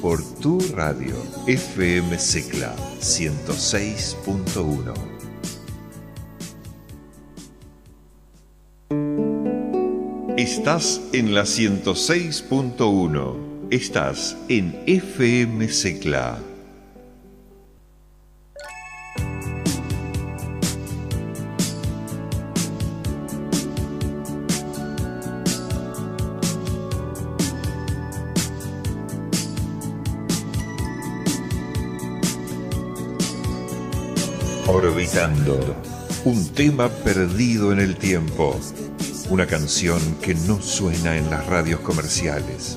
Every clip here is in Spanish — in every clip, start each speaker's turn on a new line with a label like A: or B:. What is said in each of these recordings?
A: por tu radio FM Secla 106.1. Estás en la 106.1. Estás en FM Secla. Orbitando. Un tema perdido en el tiempo. Una canción que no suena en las radios comerciales.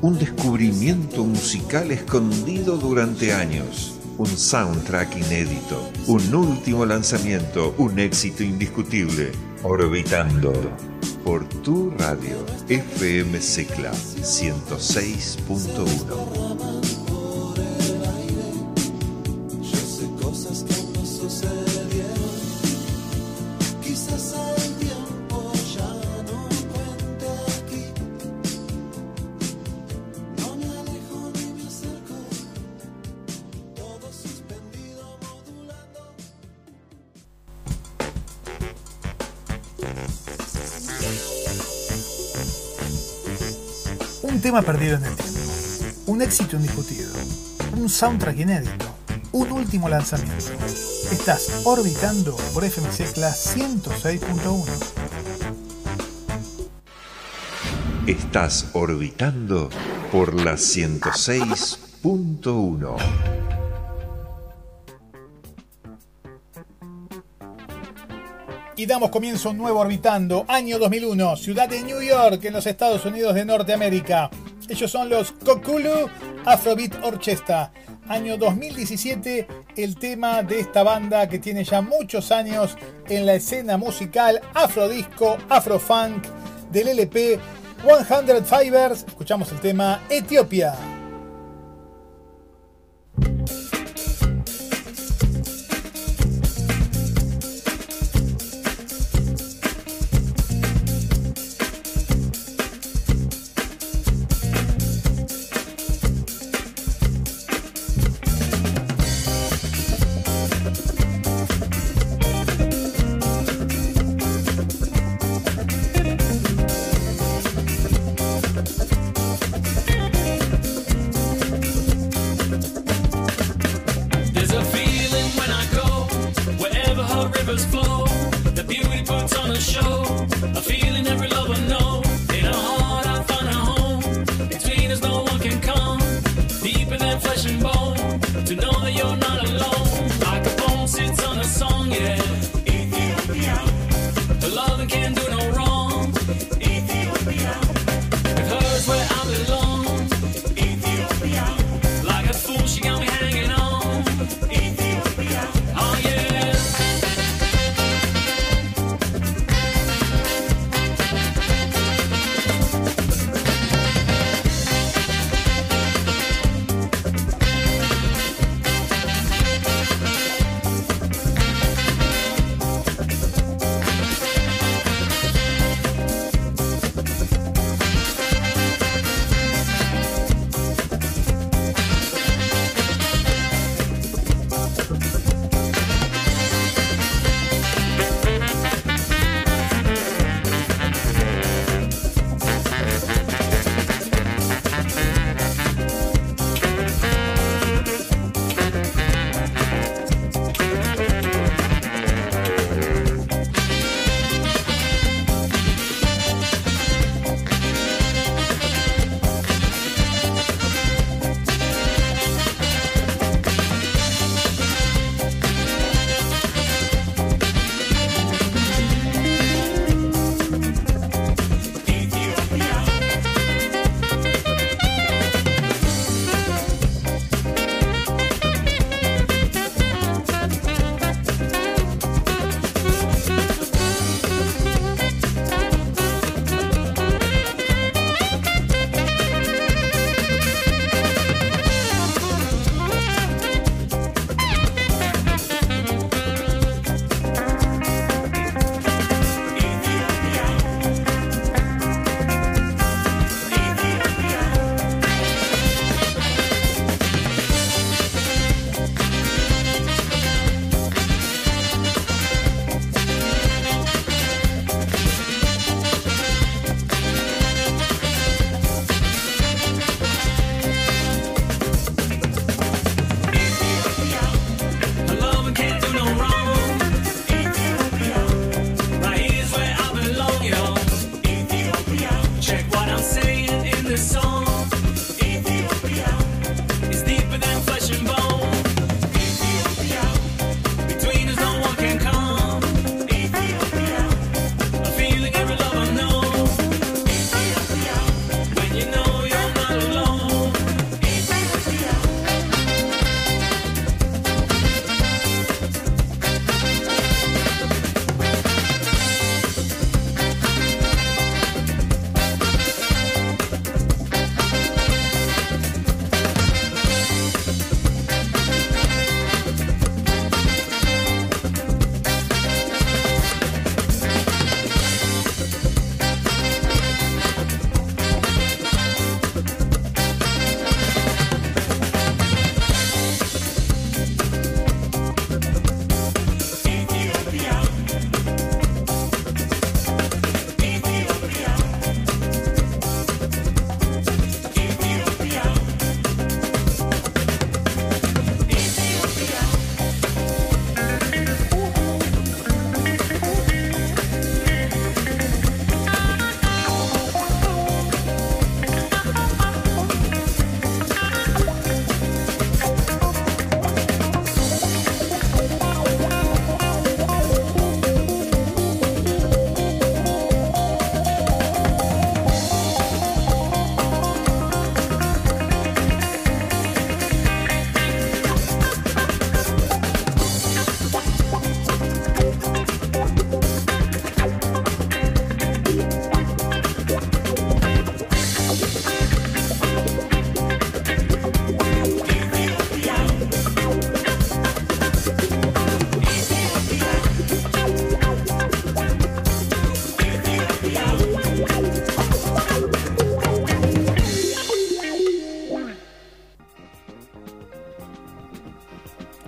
A: Un descubrimiento musical escondido durante años. Un soundtrack inédito. Un último lanzamiento. Un éxito indiscutible. Orbitando. Por tu radio. FM Secla 106.1.
B: tema perdido en el tiempo, un éxito indiscutido, un soundtrack inédito, un último lanzamiento. Estás orbitando por FMC Class 106.1.
A: Estás orbitando por la 106.1.
B: damos comienzo nuevo Orbitando, año 2001, ciudad de New York, en los Estados Unidos de Norteamérica. Ellos son los Kokulu Afrobeat Orchestra. Año 2017, el tema de esta banda que tiene ya muchos años en la escena musical afrodisco, afrofunk del LP 100 Fibers. Escuchamos el tema Etiopía.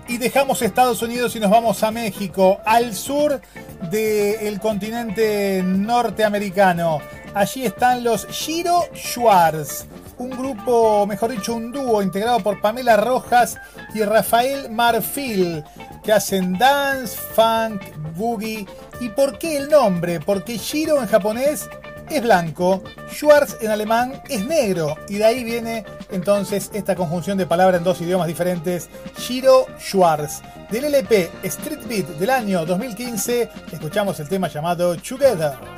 C: Y dejamos Estados Unidos y nos vamos a México, al sur del continente norteamericano. Allí están los Giro Schwartz, un grupo, mejor dicho, un dúo integrado por Pamela Rojas y Rafael Marfil, que hacen dance, funk, boogie. ¿Y por qué el nombre? Porque Giro en japonés es blanco, Schwarz en alemán es negro y de ahí viene entonces esta conjunción de palabras en dos idiomas diferentes, Shiro Schwarz. Del LP Street Beat del año 2015 escuchamos el tema llamado Together.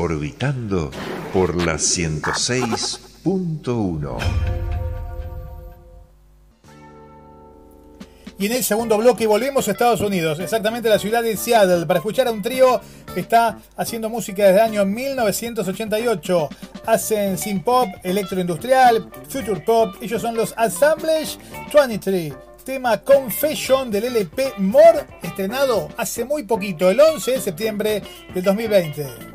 A: Orbitando por la 106.1.
D: Y en el segundo bloque volvemos a Estados Unidos, exactamente a la ciudad de Seattle, para escuchar a un trío que está haciendo música desde el año 1988. Hacen synth pop, electroindustrial, future pop. Ellos son los Assemblage 23. Tema Confession del LP More, estrenado hace muy poquito, el 11 de septiembre del 2020.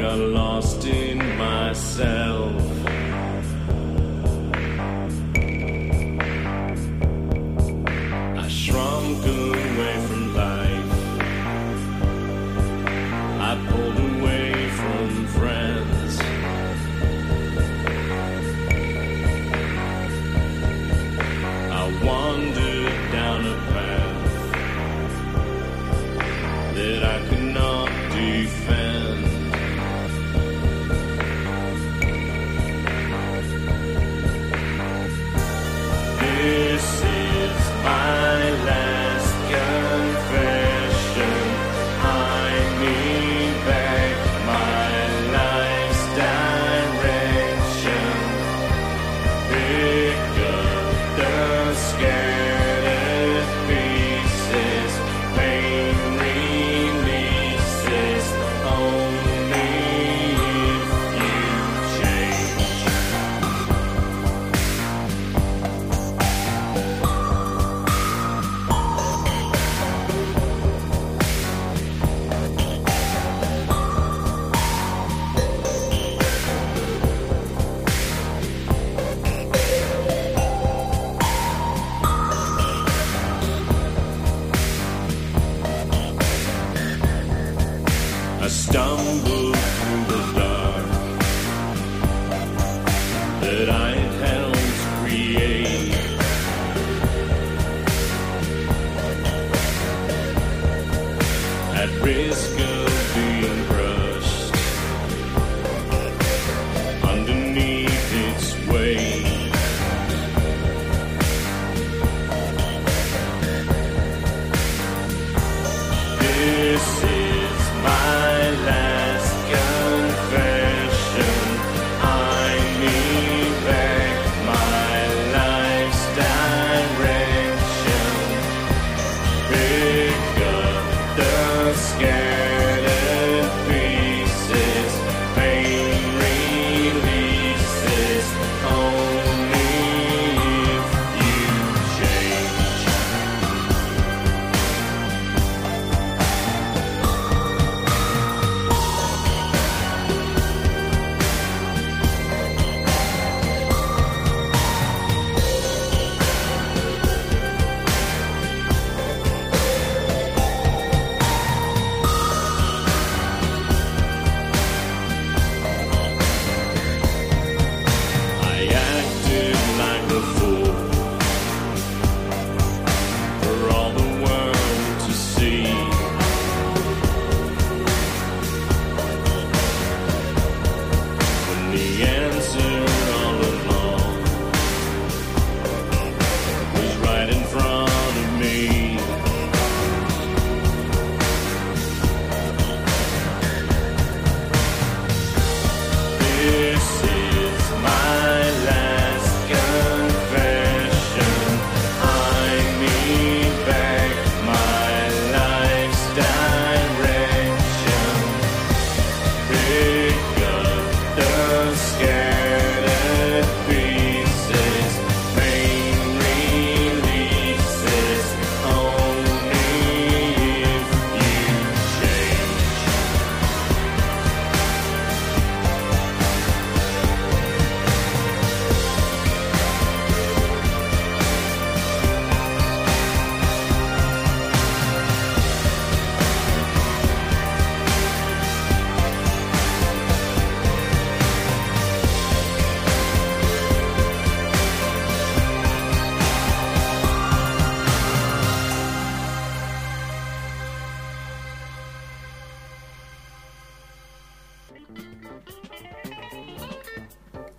D: got lost in myself.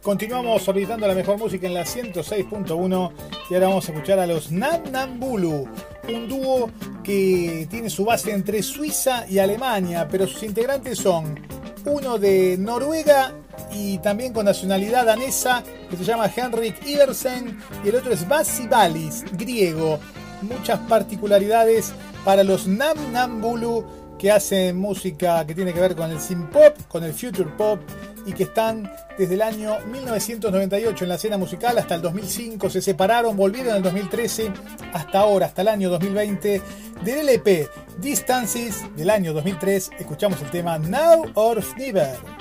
D: Continuamos solicitando la mejor música en la 106.1 y ahora vamos a escuchar a los Namnambulu, un dúo que tiene su base entre Suiza y Alemania, pero sus integrantes son uno de Noruega y también con nacionalidad danesa, que se llama Henrik Iversen, y el otro es Vasivalis, griego. Muchas particularidades para los Namnambulu que hacen música que tiene que ver con el synth pop, con el future pop y que están desde el año 1998 en la escena musical hasta el 2005, se separaron, volvieron en el 2013 hasta ahora, hasta el año 2020. Del LP Distances del año 2003 escuchamos el tema Now or Never.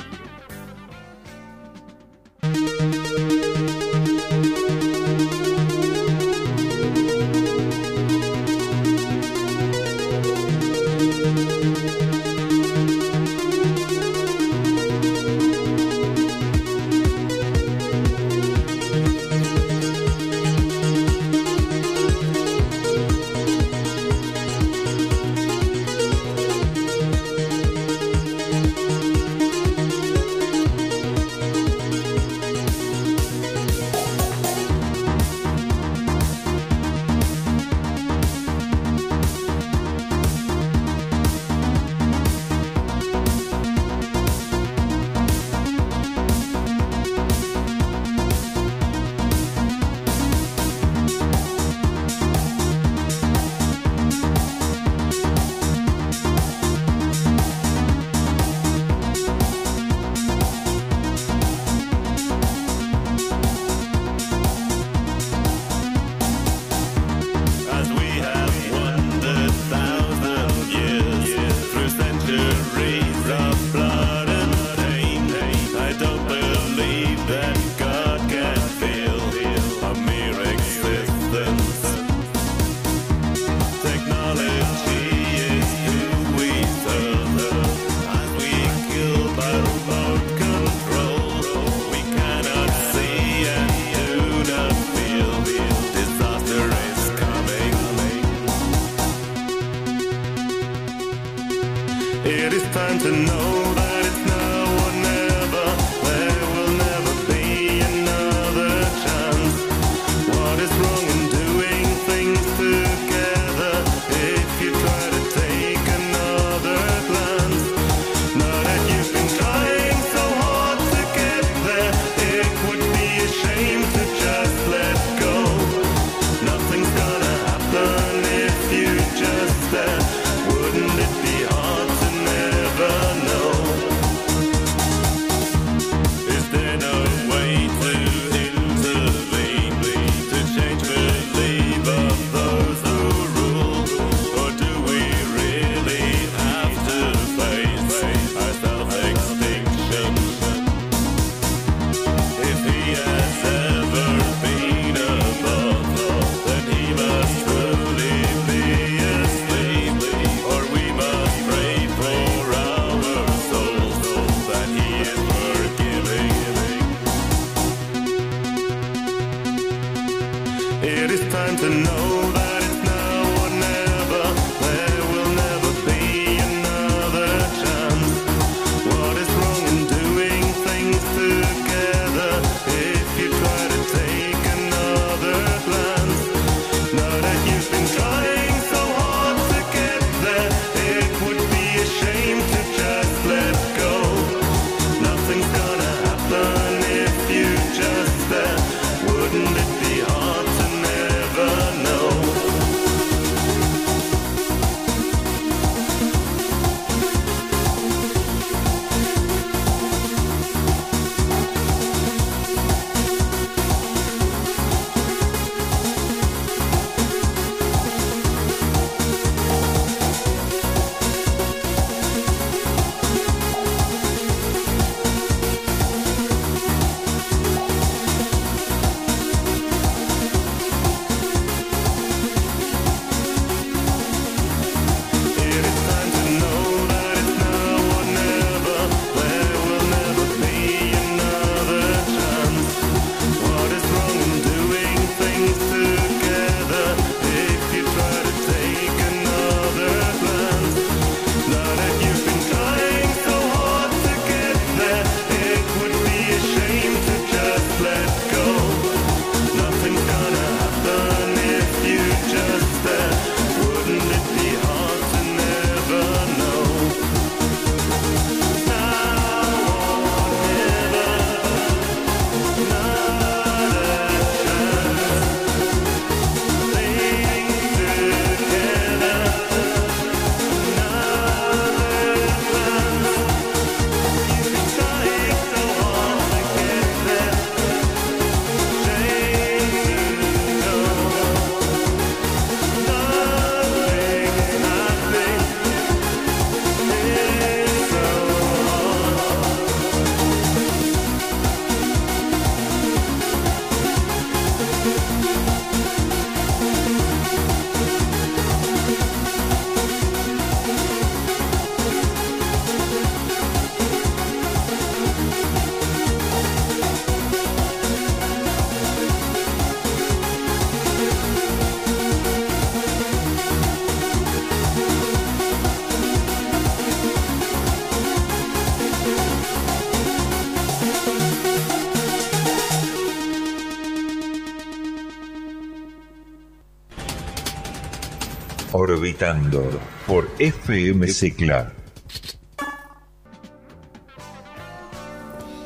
A: Orbitando por FM Secla.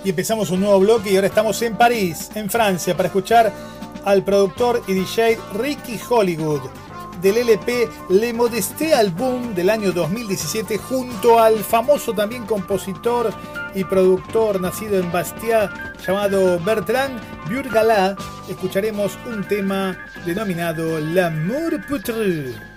E: Y empezamos un nuevo bloque y ahora estamos en París, en Francia, para escuchar al productor y DJ Ricky Hollywood del LP Le Modesté Album del año 2017 junto al famoso también compositor y productor nacido en Bastia llamado Bertrand Burgala. Escucharemos un tema denominado L'amour putre.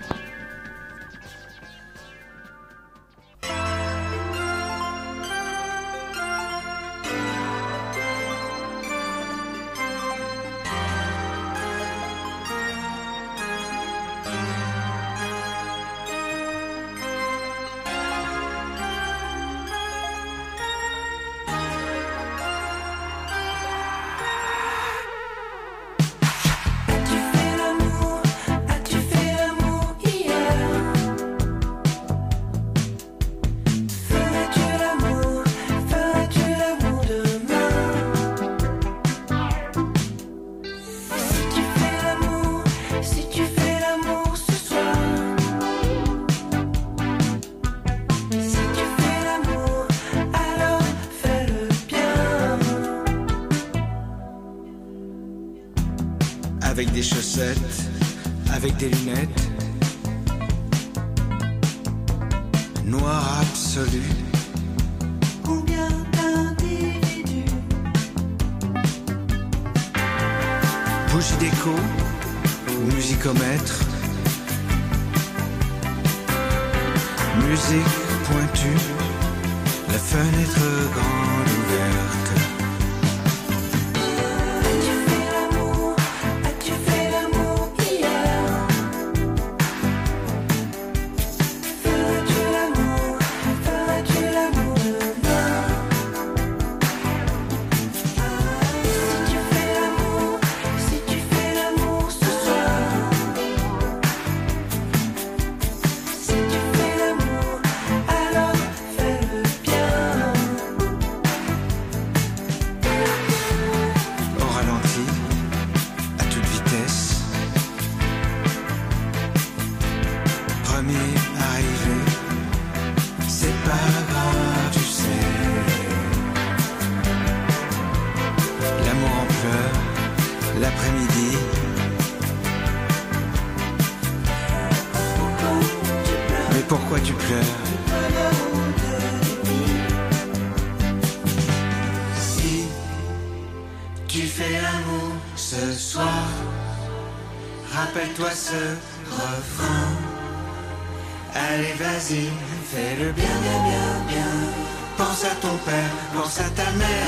B: à ta mère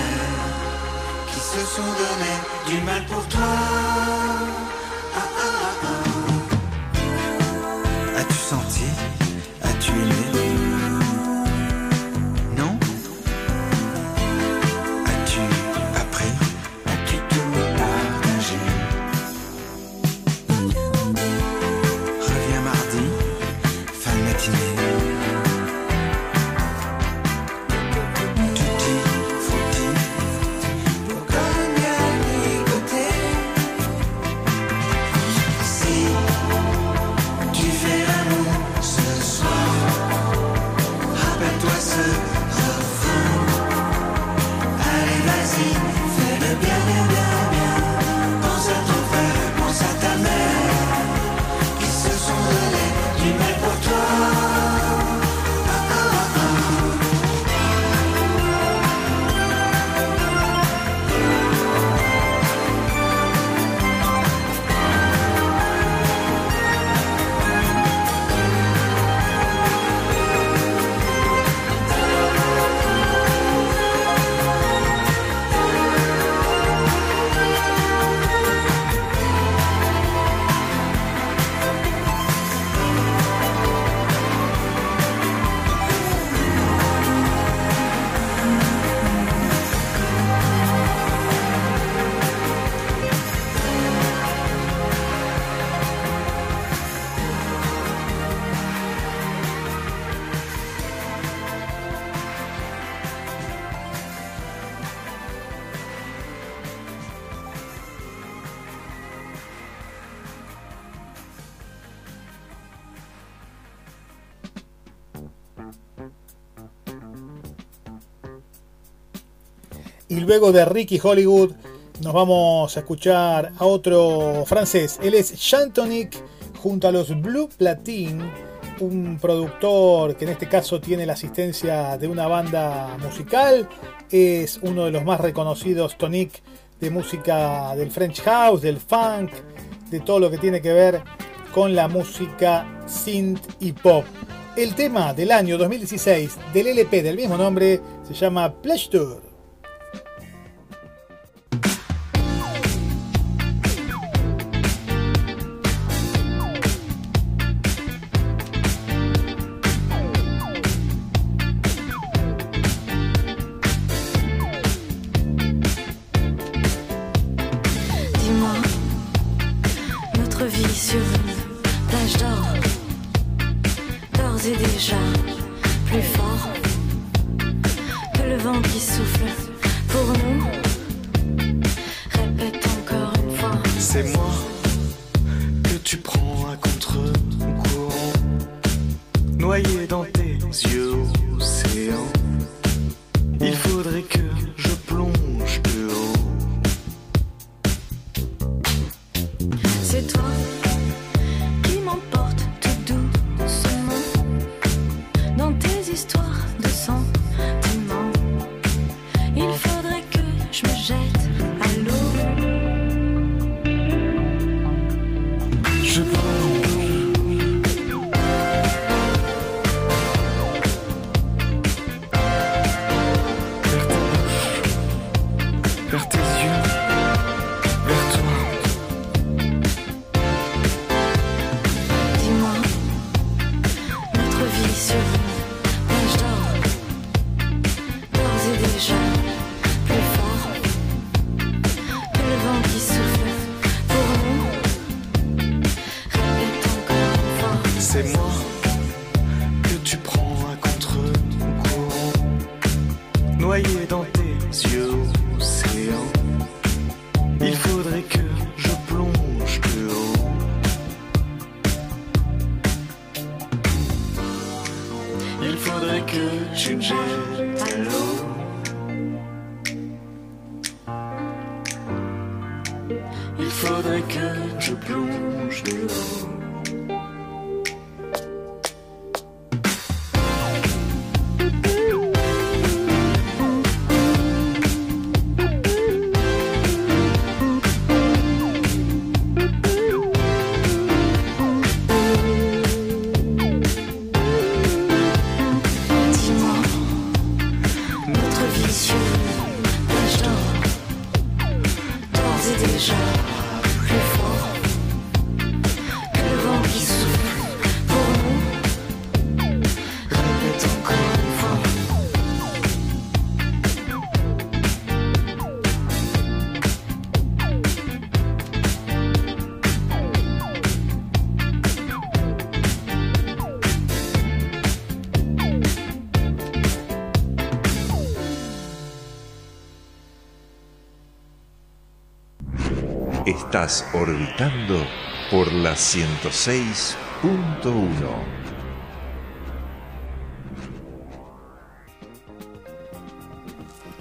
B: qui se sont donné du mal pour toi. Luego de Ricky Hollywood nos vamos a escuchar a otro francés. Él es Chantonic junto a los Blue Platine, un productor que en este caso tiene la asistencia de una banda musical. Es uno de los más reconocidos Tonic de música del French House, del funk, de todo lo que tiene que ver con la música synth y pop. El tema del año 2016 del LP del mismo nombre se llama Pleasure. dans tes yeux océans.
F: Il faudrait que Estás orbitando por la 106.1.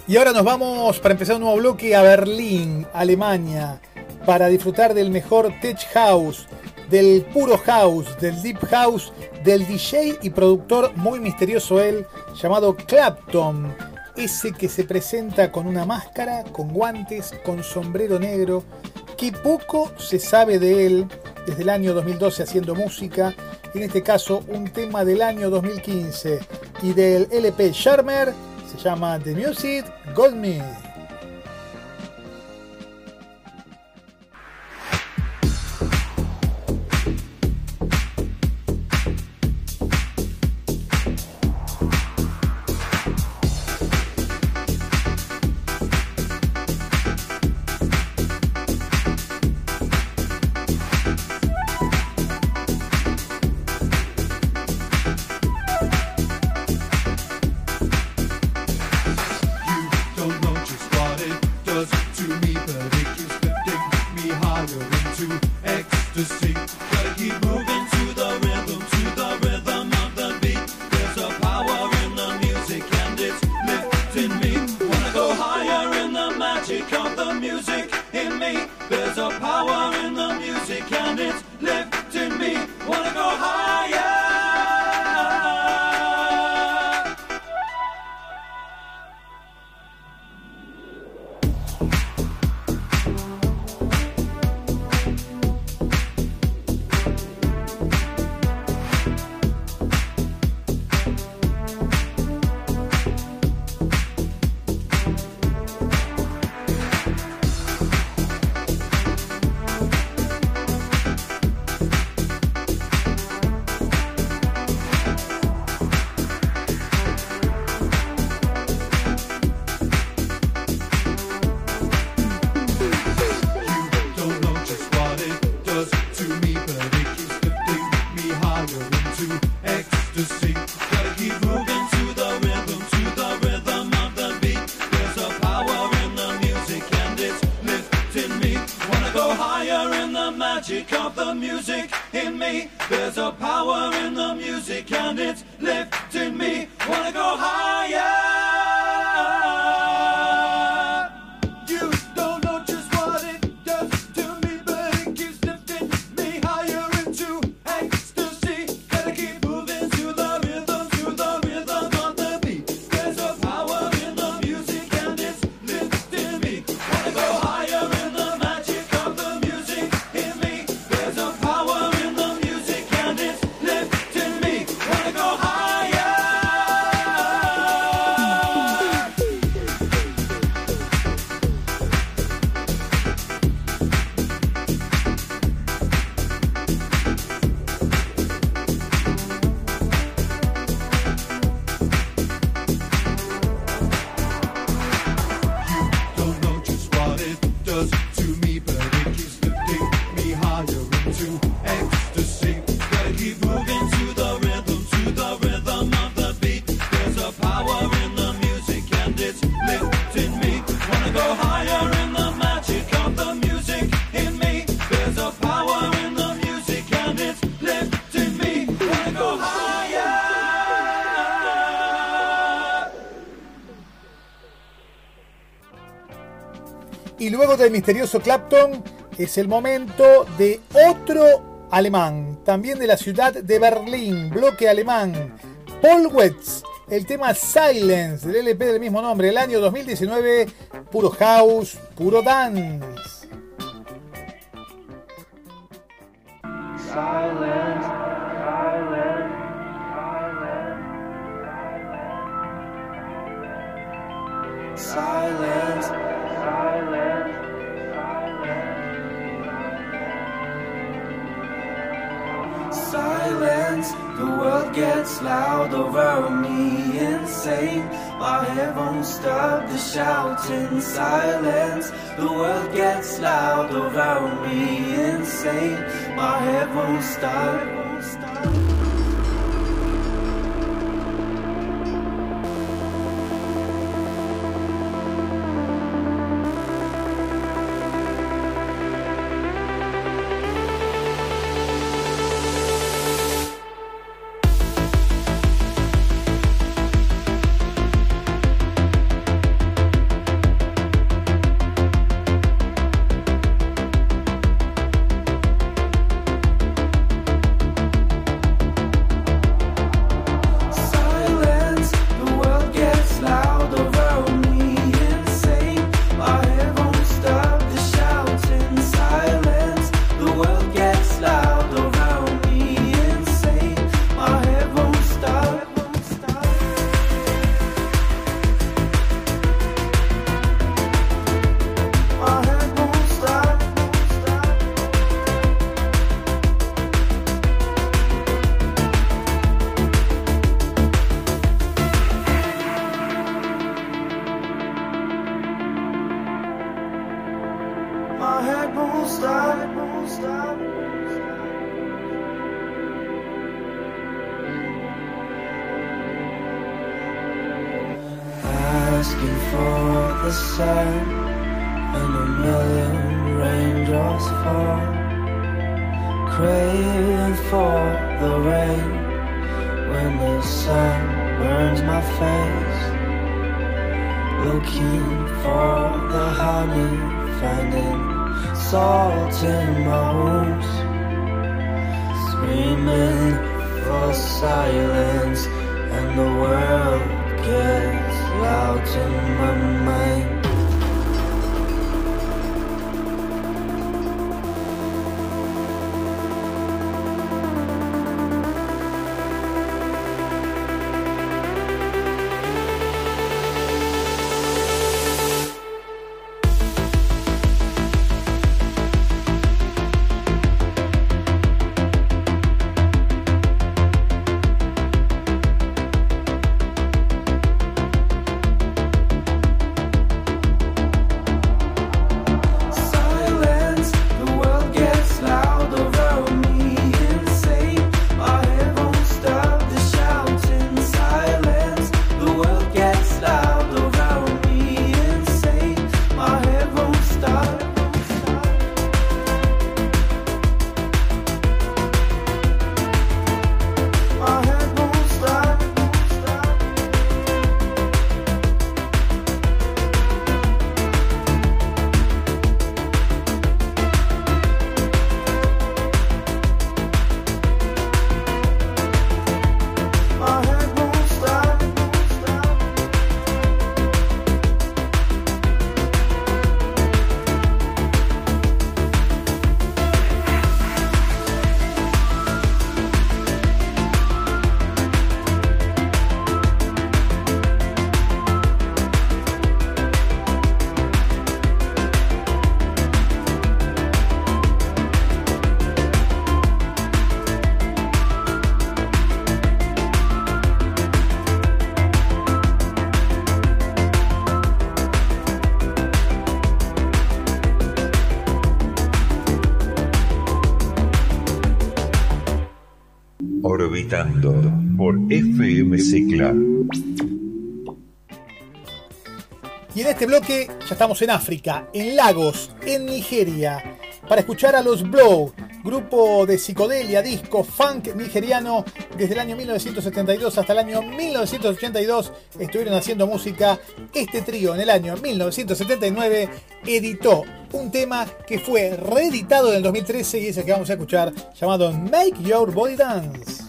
B: Y ahora nos vamos para empezar un nuevo bloque a Berlín, Alemania, para disfrutar del mejor tech house, del puro house, del deep house, del DJ y productor muy misterioso él, llamado Clapton, ese que se presenta con una máscara, con guantes, con sombrero negro que poco se sabe de él desde el año 2012 haciendo música, en este caso un tema del año 2015 y del LP Charmer, se llama The Music Got Me.
G: Del misterioso Clapton es el momento de otro alemán, también de la ciudad de Berlín, bloque alemán, Paul Wetz, el tema Silence del LP del mismo nombre, el año 2019, puro house, puro dance. Loud over me, insane. My head won't stop the shouting. Silence. The world gets loud around me, insane. My head won't stop.
A: asking for the
B: sun And
H: a million raindrops fall. Craving for the rain When the sun burns my face. Looking for the honey Finding salt in my wounds. Screaming for silence And the world gets loud in my mind
B: este bloque ya estamos en África, en Lagos, en Nigeria, para escuchar a los Blow, grupo de psicodelia, disco, funk nigeriano. Desde el año 1972 hasta el año 1982 estuvieron haciendo música. Este trío en el año 1979 editó un tema que fue reeditado en el 2013 y es el que vamos a escuchar llamado Make Your Body Dance.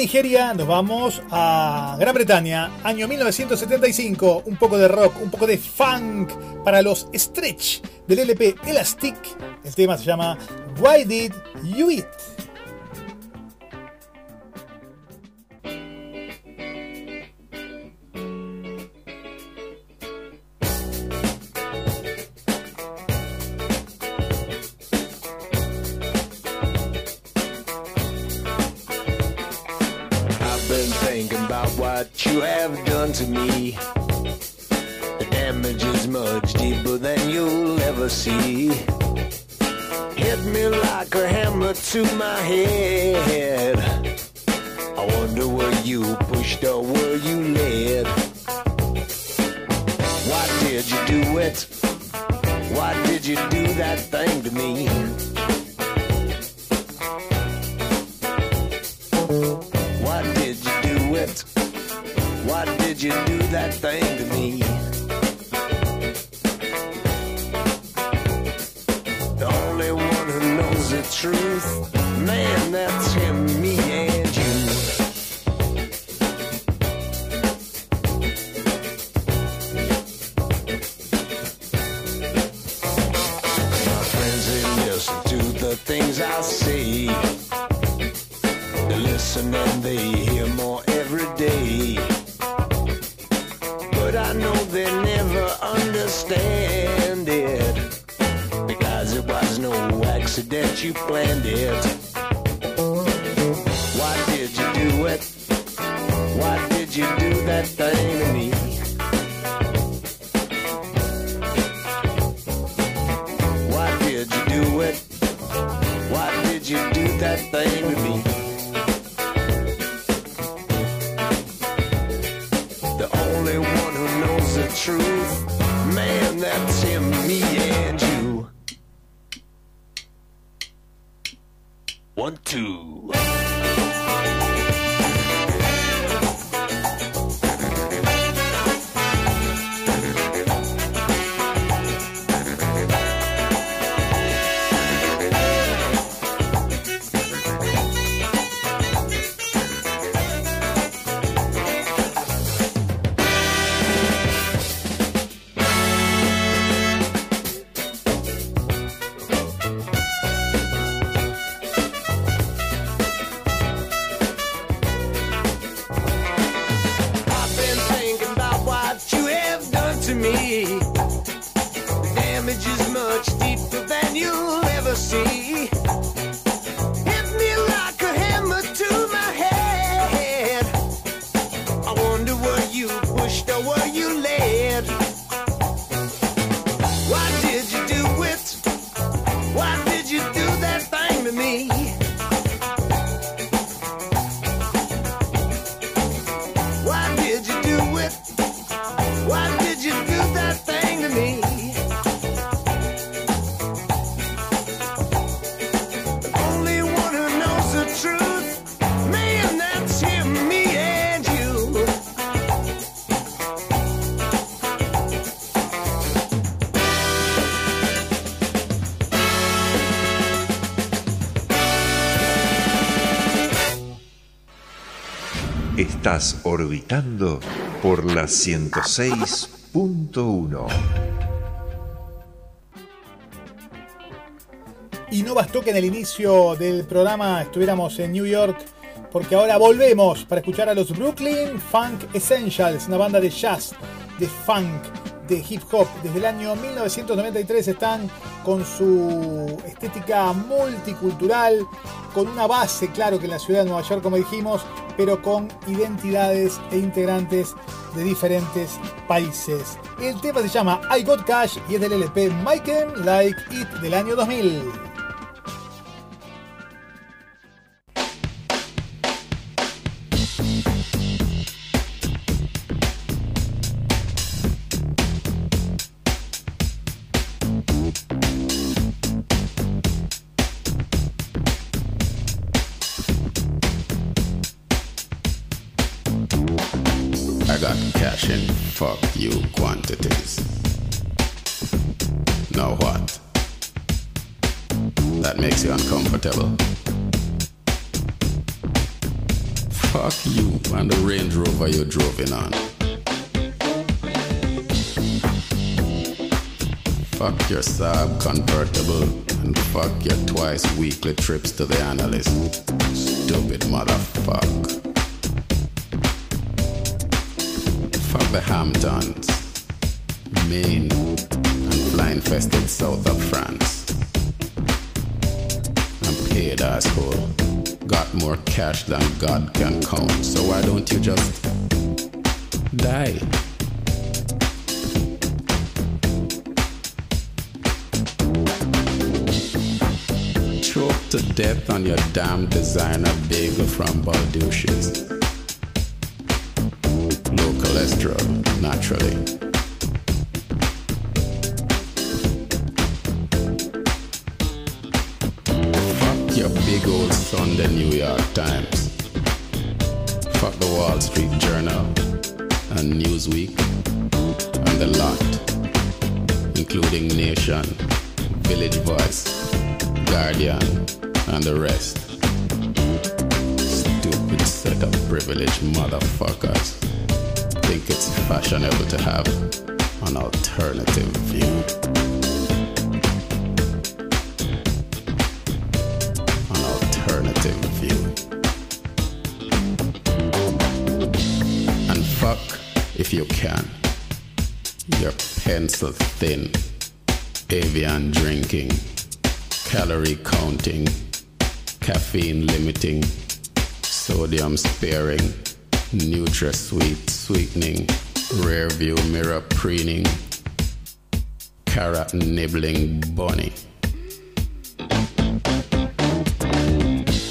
B: Nigeria nos vamos a Gran Bretaña, año 1975. Un poco de rock, un poco de funk para los Stretch del LP Elastic. El tema se llama Why Did You Eat?
I: What you have done to me. The damage is much deeper than you'll ever see. Hit me like a hammer to my head. I wonder where you pushed or were you led? Why did you do it? Why did you do that thing to me? You do that thing to me? The only one who knows the truth,
A: orbitando por la 106.1.
B: Y no bastó que en el inicio del programa estuviéramos en New York, porque ahora volvemos para escuchar a los Brooklyn Funk Essentials, una banda de jazz, de funk, de hip hop. Desde el año 1993 están con su estética multicultural, con una base, claro que en la ciudad de Nueva York, como dijimos, pero con identidades e integrantes de diferentes países. El tema se llama I Got Cash y es del LP Make Like It del año 2000.
J: got cash in fuck you quantities. Now what? That makes you uncomfortable. Fuck you and the Range Rover you're driving on. Fuck your Saab convertible and fuck your twice weekly trips to the analyst. Stupid motherfucker. The Hamptons, Maine, and fly-infested south of France. I'm paid asshole. Got more cash than God can count. So why don't you just die? to death on your damn designer bagel from Balducci's. Cholesterol, naturally. Fuck your big old Sunday New York Times. Fuck the Wall Street Journal and Newsweek and the lot, including Nation, Village Voice, Guardian, and the rest. Stupid set of privileged motherfuckers think it's fashionable to have an alternative view. An alternative view. And fuck if you can. Your pencil thin, avian drinking, calorie counting caffeine limiting, sodium sparing, NutraSweet sweetening, rear view mirror preening, carrot nibbling bunny.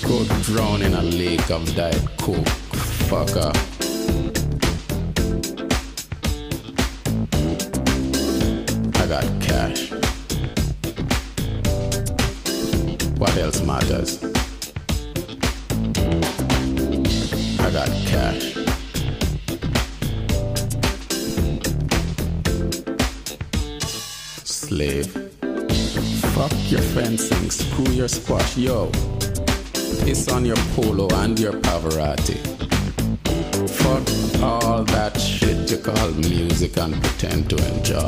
J: Go drown in a lake of diet coke, fucker. I got cash. What else matters? Your squash, yo. Piss on your polo and your Pavarotti. Fuck all that shit you call music and pretend to enjoy.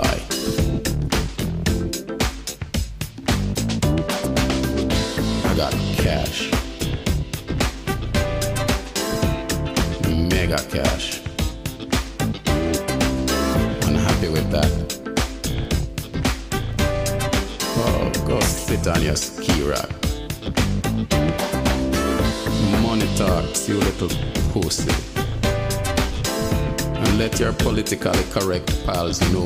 J: I got cash. Your. Money talks, you little pussy. And let your politically correct pals know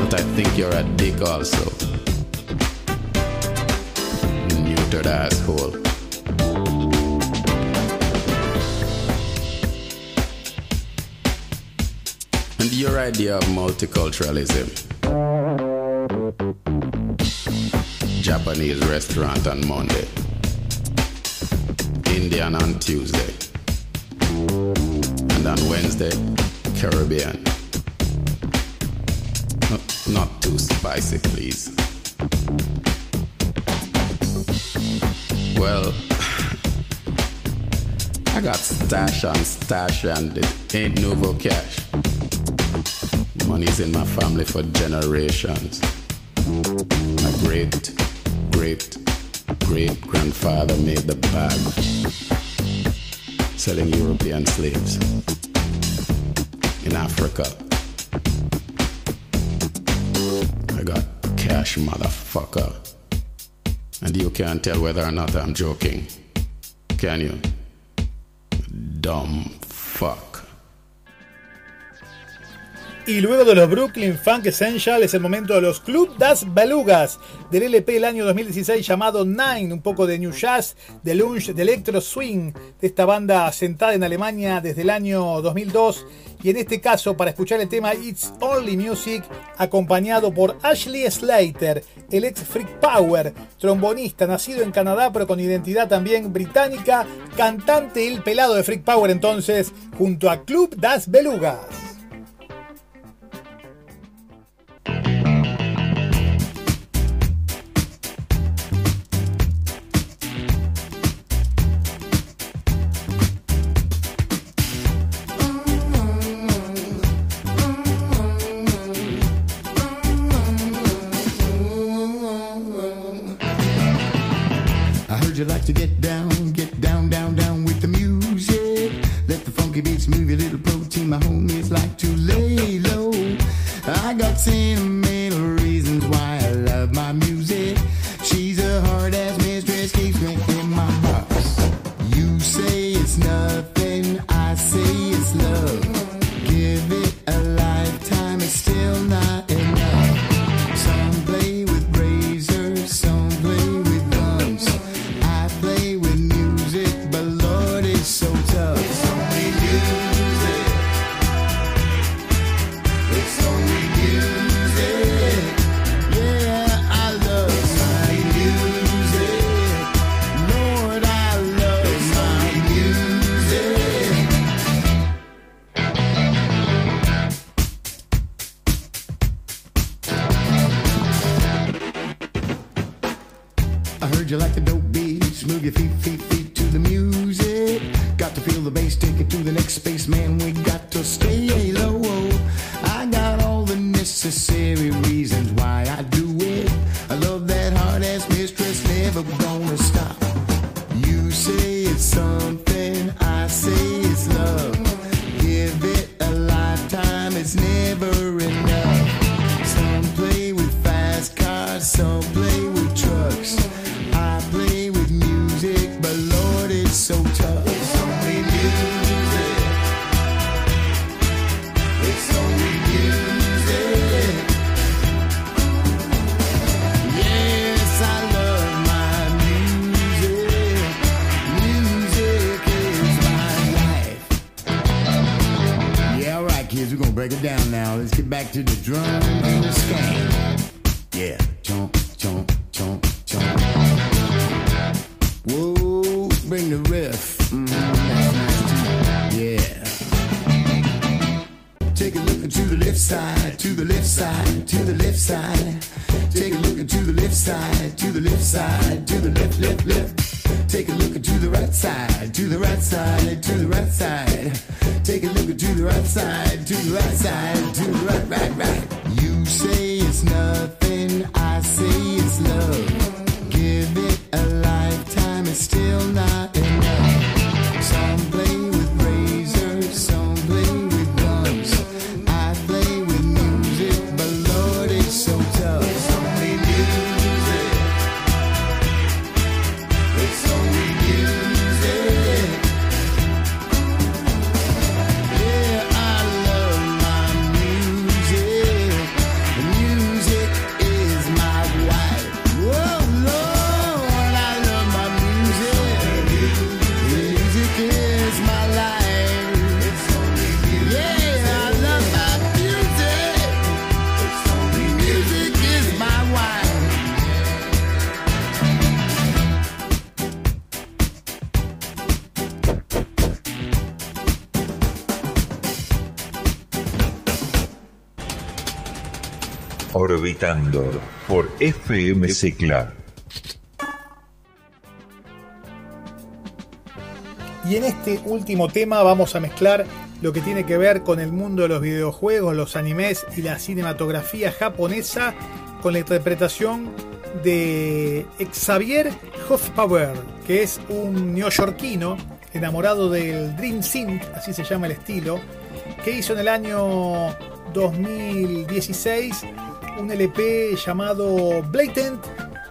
J: that I think you're a dick also. Neutered asshole. And your idea of multiculturalism? Japanese restaurant on Monday, Indian on Tuesday, and on Wednesday, Caribbean. No, not too spicy, please. Well, I got stash on stash and it ain't no cash. Money's in my family for generations. My great, selling European slaves in Africa. I got cash, motherfucker. And you can't tell whether or not I'm joking. Can you? Dumb fuck.
B: Y luego de los Brooklyn Funk Essential es el momento de los Club Das Belugas del LP del año 2016 llamado Nine, un poco de New Jazz, de Lunch, de Electro Swing, de esta banda asentada en Alemania desde el año 2002 y en este caso para escuchar el tema It's Only Music acompañado por Ashley Slater, el ex Freak Power, trombonista nacido en Canadá pero con identidad también británica, cantante el pelado de Freak Power entonces junto a Club Das Belugas.
K: Heard you like the dope beats. Move your feet, feet, feet to the music. Got to feel the bass, take it to the next space, man. We got to stay low. I got all the necessary reasons.
A: Orbitando por FMC Club.
B: Y en este último tema vamos a mezclar lo que tiene que ver con el mundo de los videojuegos, los animes y la cinematografía japonesa con la interpretación de Xavier Hofbauer, que es un neoyorquino enamorado del Dream Synth, así se llama el estilo, que hizo en el año 2016 un LP llamado Blatant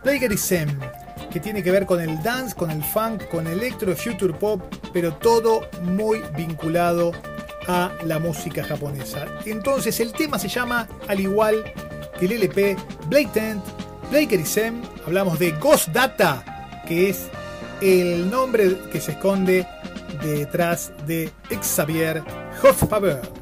B: Plagiarism, que tiene que ver con el dance, con el funk, con electro, future pop, pero todo muy vinculado a la música japonesa. Entonces el tema se llama, al igual que el LP, Blatant Plagiarism, hablamos de Ghost Data, que es el nombre que se esconde detrás de Xavier
A: Hoffaber.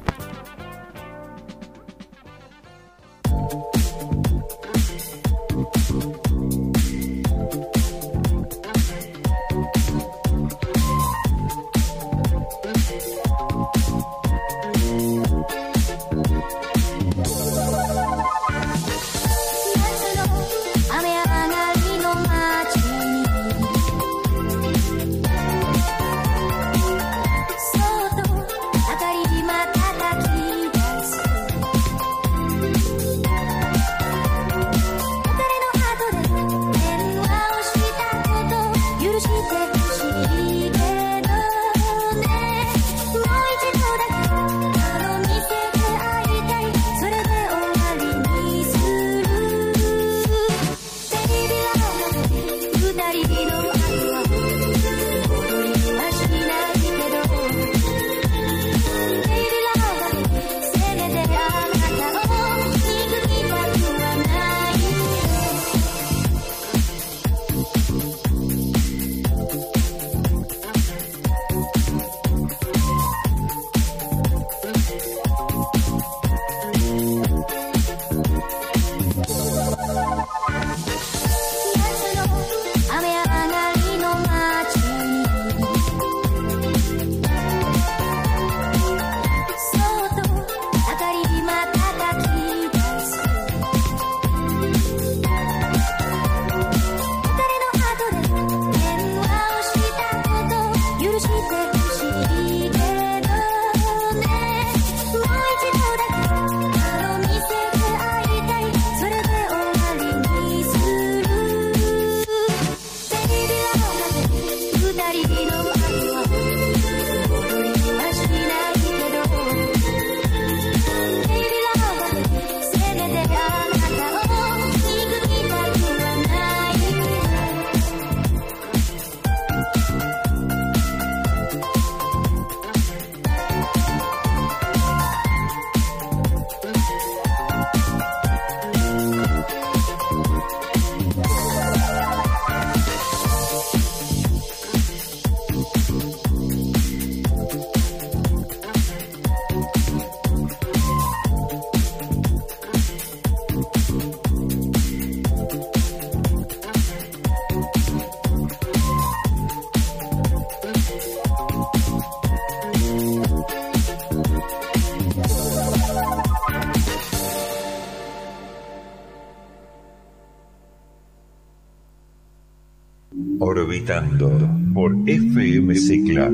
A: Por FM Secla.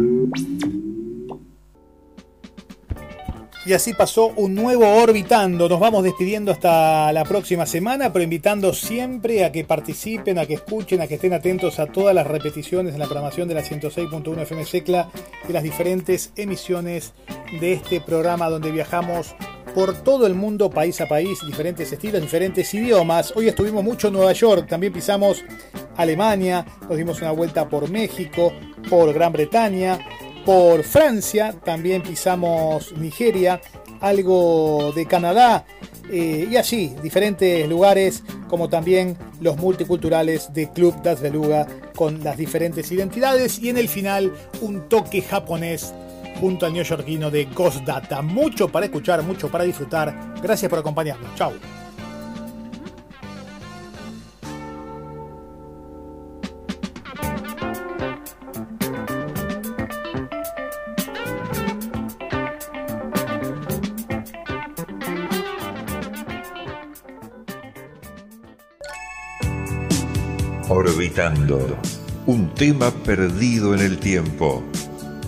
B: Y así pasó un nuevo Orbitando. Nos vamos despidiendo hasta la próxima semana, pero invitando siempre a que participen, a que escuchen, a que estén atentos a todas las repeticiones en la programación de la 106.1 FM Secla y las diferentes emisiones de este programa donde viajamos por todo el mundo, país a país, diferentes estilos, diferentes idiomas. Hoy estuvimos mucho en Nueva York, también pisamos Alemania, nos dimos una vuelta por México, por Gran Bretaña, por Francia, también pisamos Nigeria, algo de Canadá eh, y así, diferentes lugares como también los multiculturales de Club Das Beluga con las diferentes identidades y en el final un toque japonés junto al neoyorquino de Ghost Data. Mucho para escuchar, mucho para disfrutar. Gracias por acompañarnos. Chao.
A: Orbitando. Un tema perdido en el tiempo.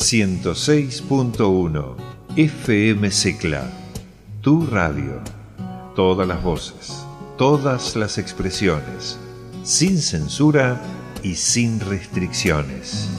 A: ...106.1... FM Secla... Tu radio... Todas las voces... Todas las expresiones... Sin censura y sin restricciones.